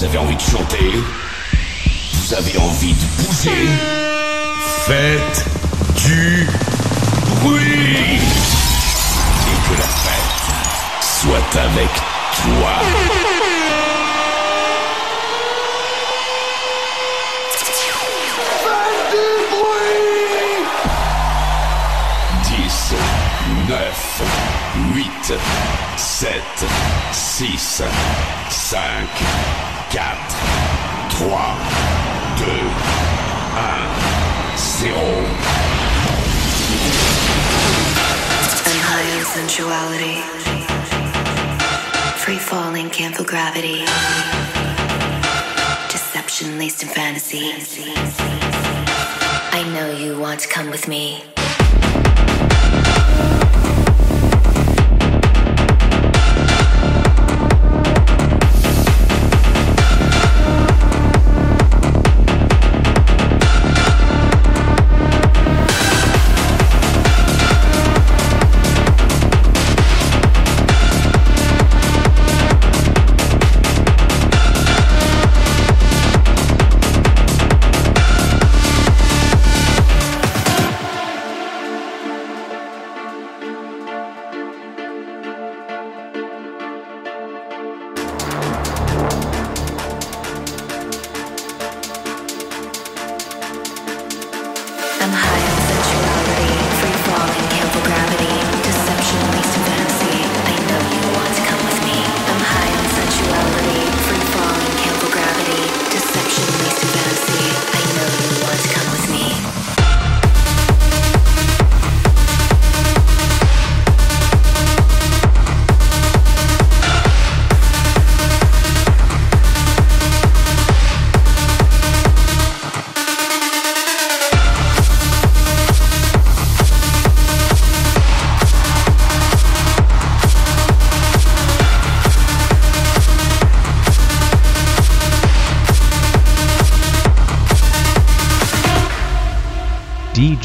Vous avez envie de chanter Vous avez envie de bouger Faites du bruit Et que la fête soit avec toi. Dix, neuf, huit, sept, six, cinq, quatre, trois, deux, un, zéro. I'm high sensuality. Free falling, can't gravity. Deception laced in fantasy. I know you want to come with me.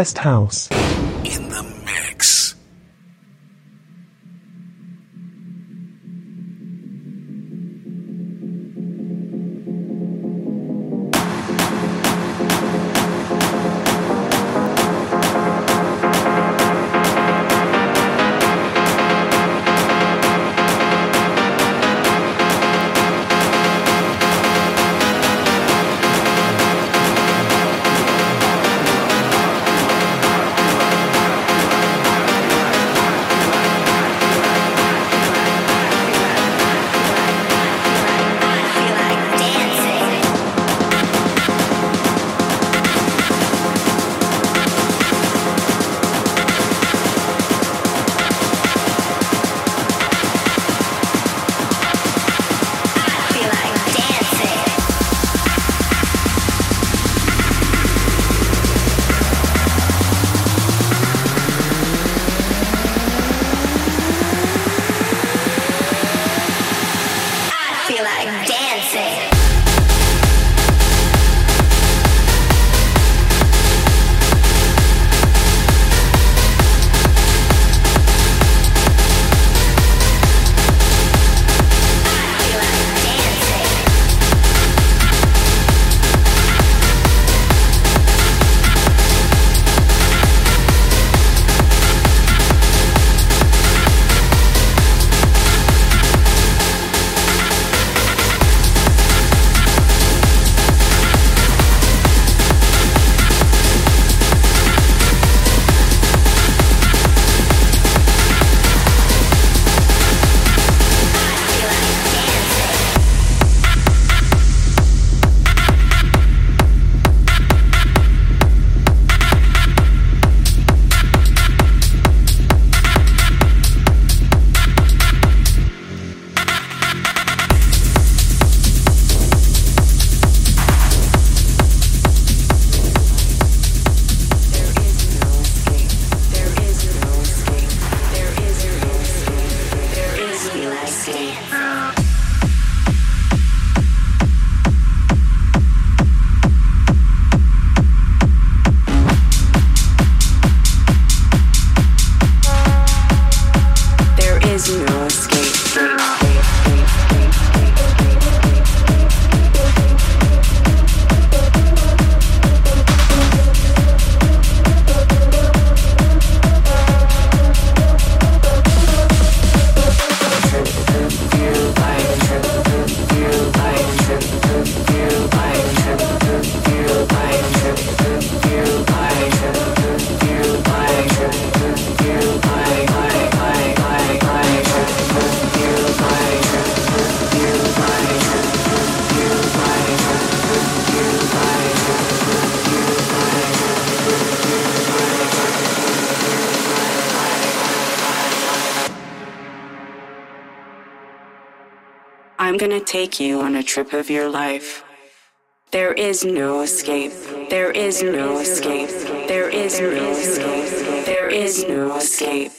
Best House. Take you on a trip of your life. There is no escape. There is no escape. There is no escape. There is no escape.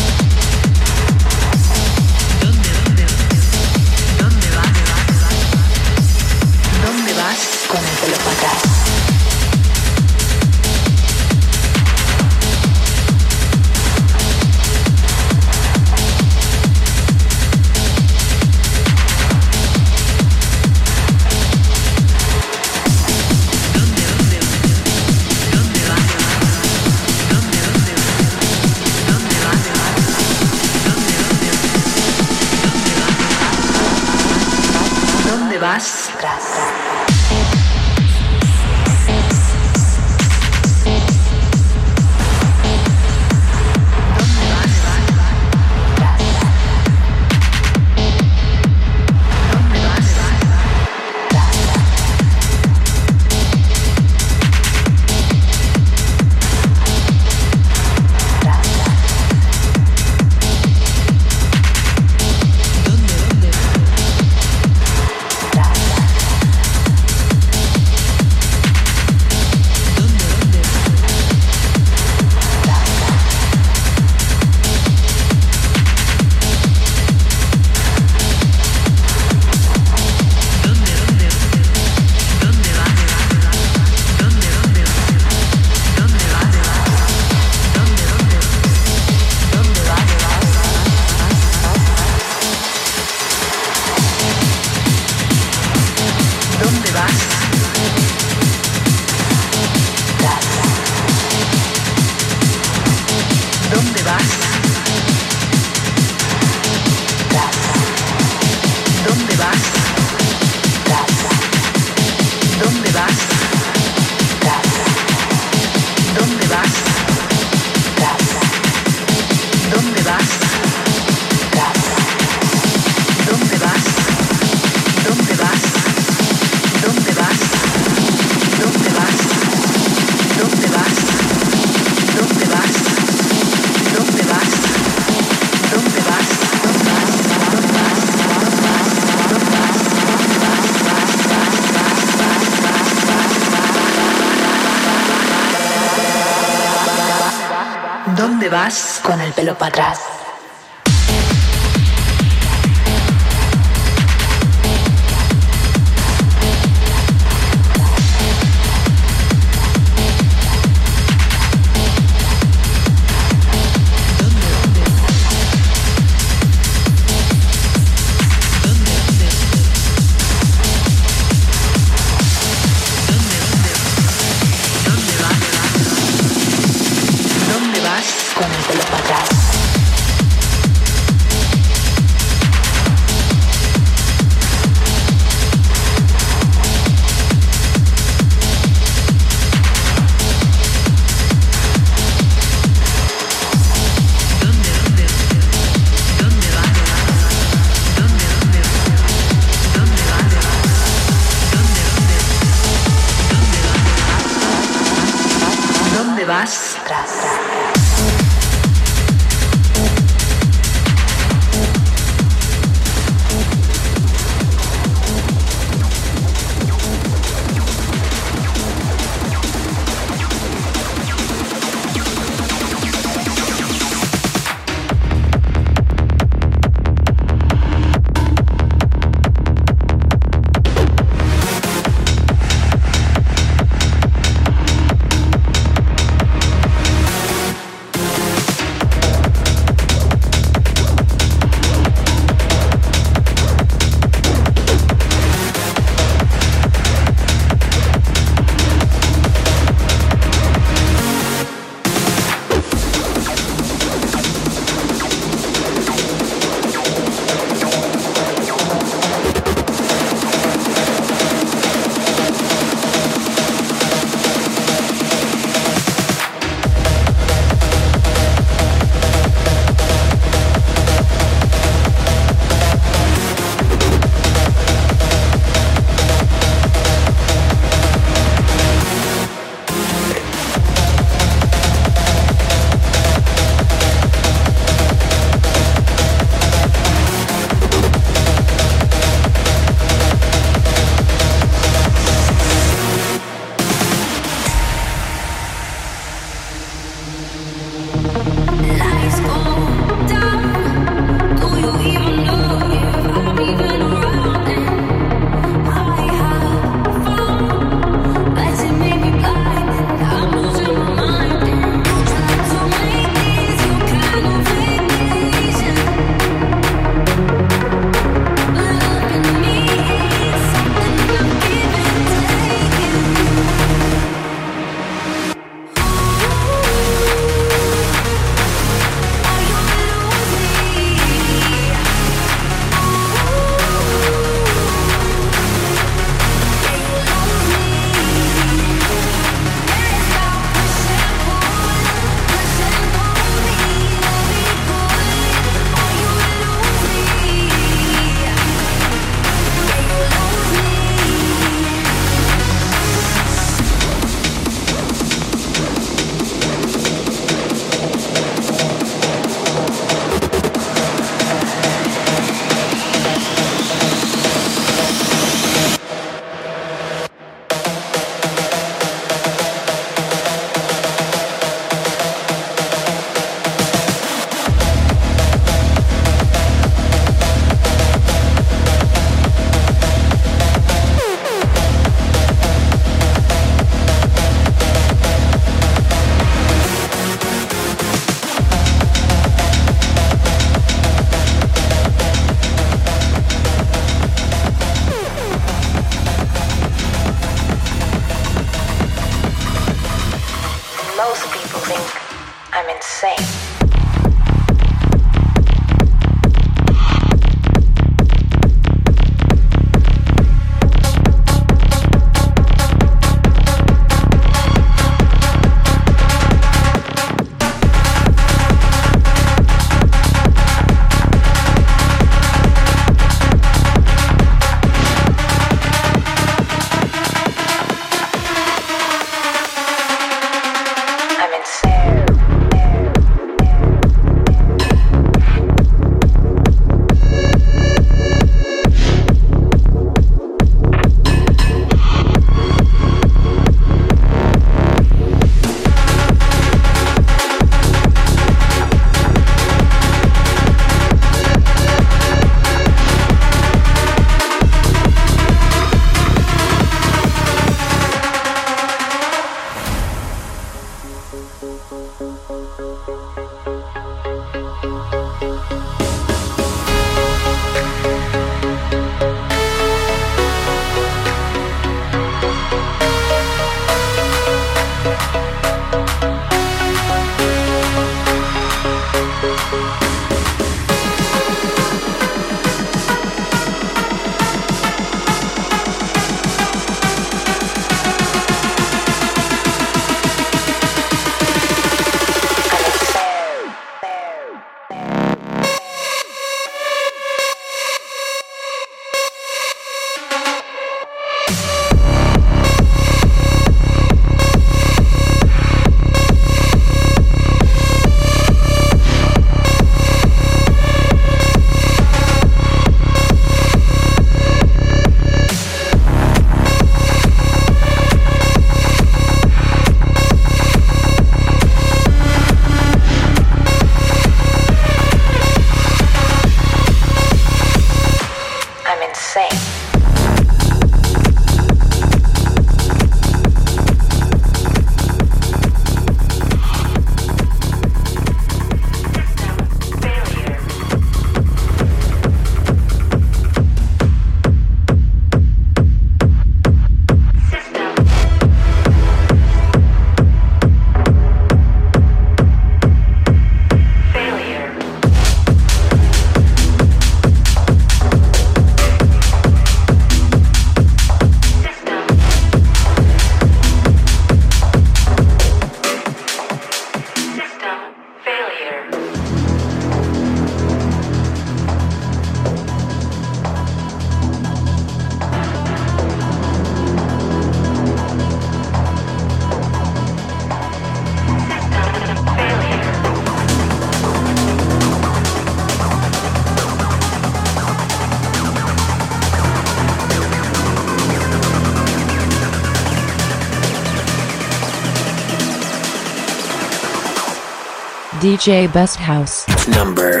DJ Best House. Number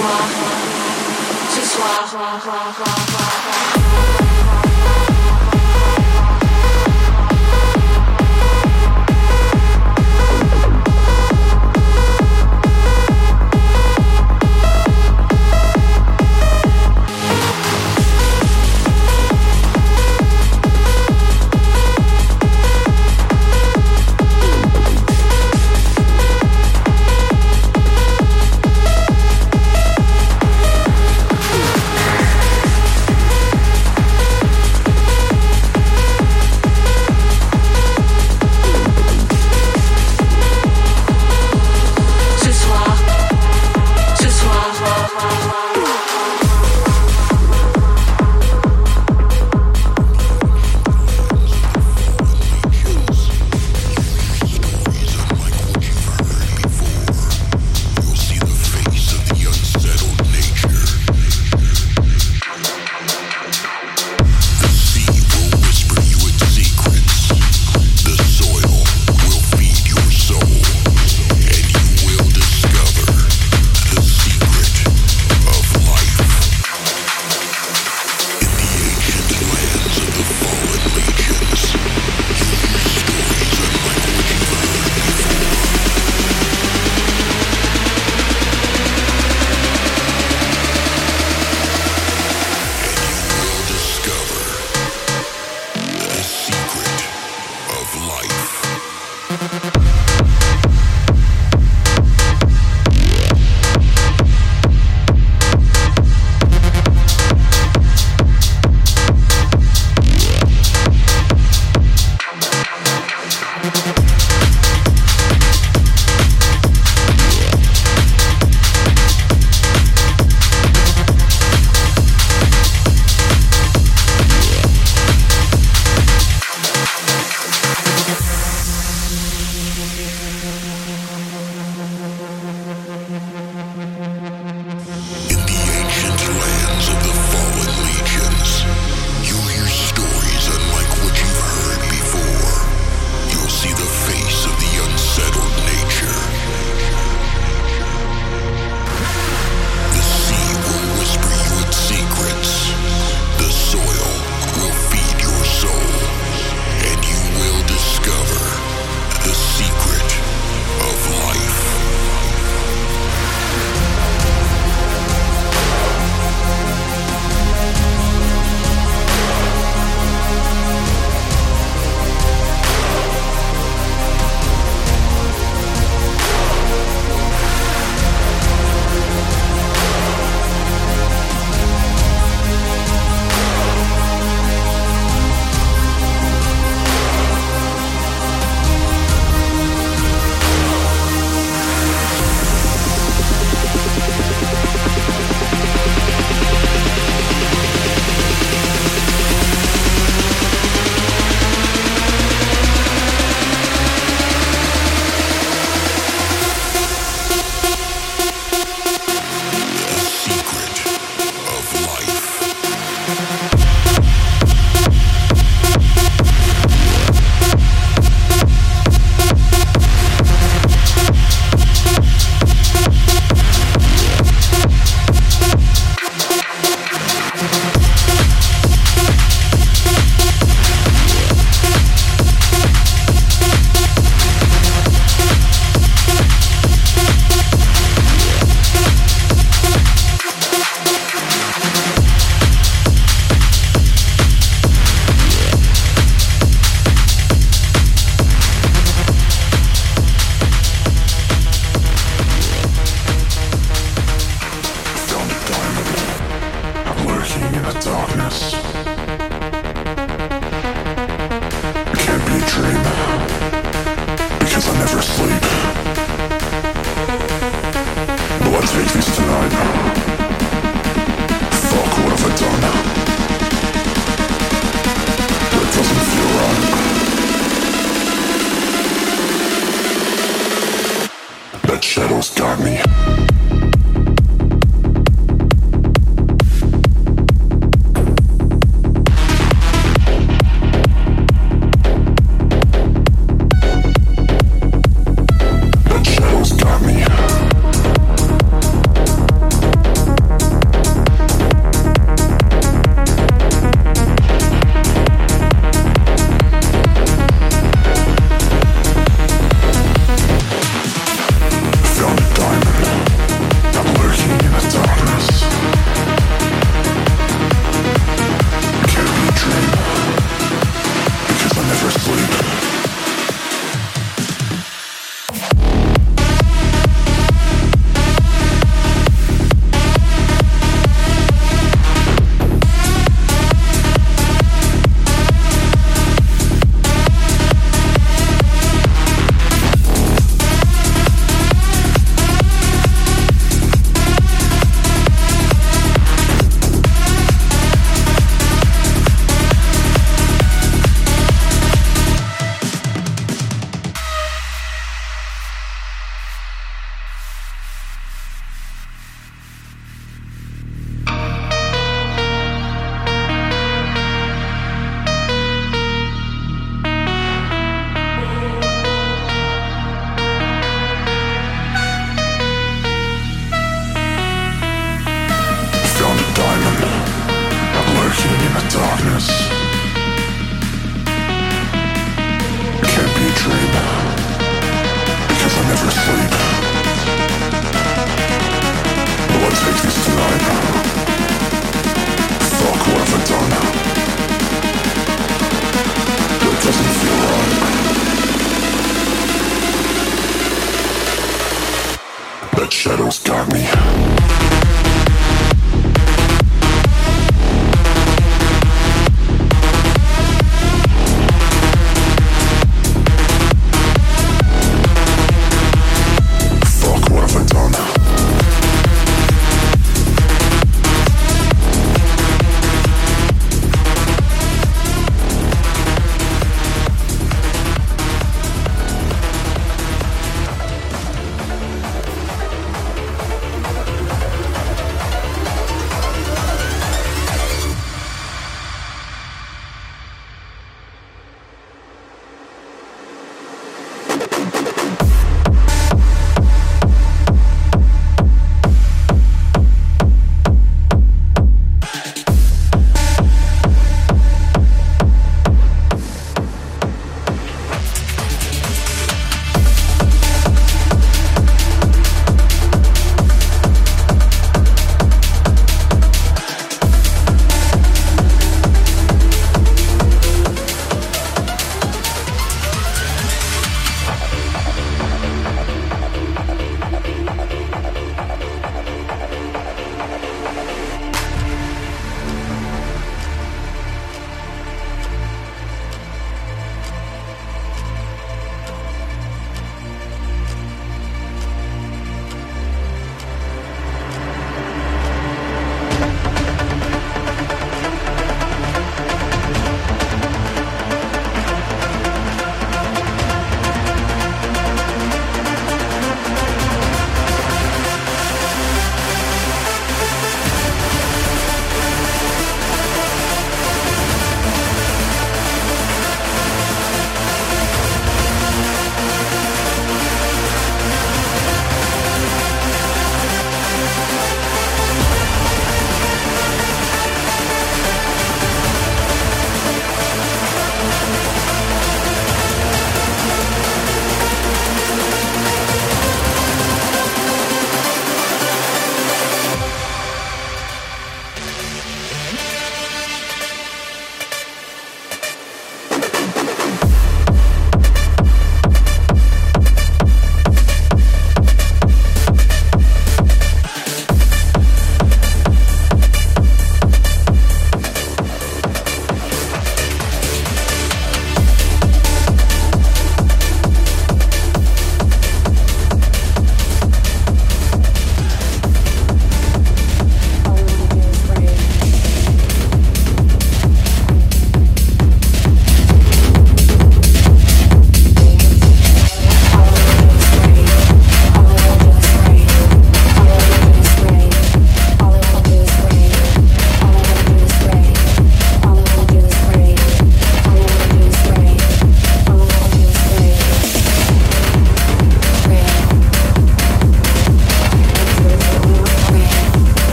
soir, ce soir.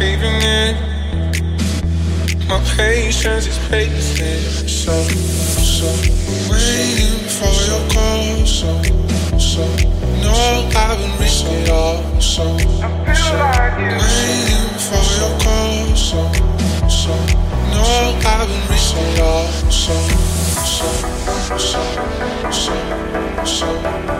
Creeping in. My patience is pacing, so so waiting for your call, so so no, I haven't reached it all, so so waiting for your call, so so no, I haven't reached it all, so so so so so so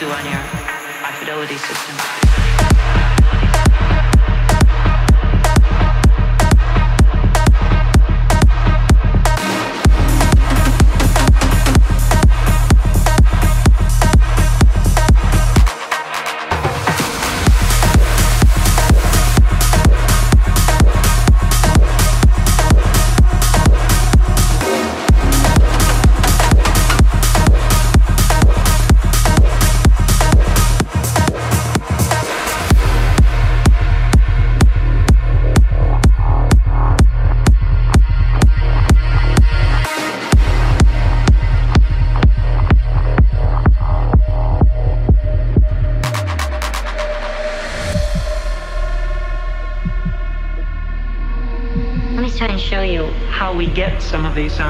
do on your high fidelity system. some of these. Uh,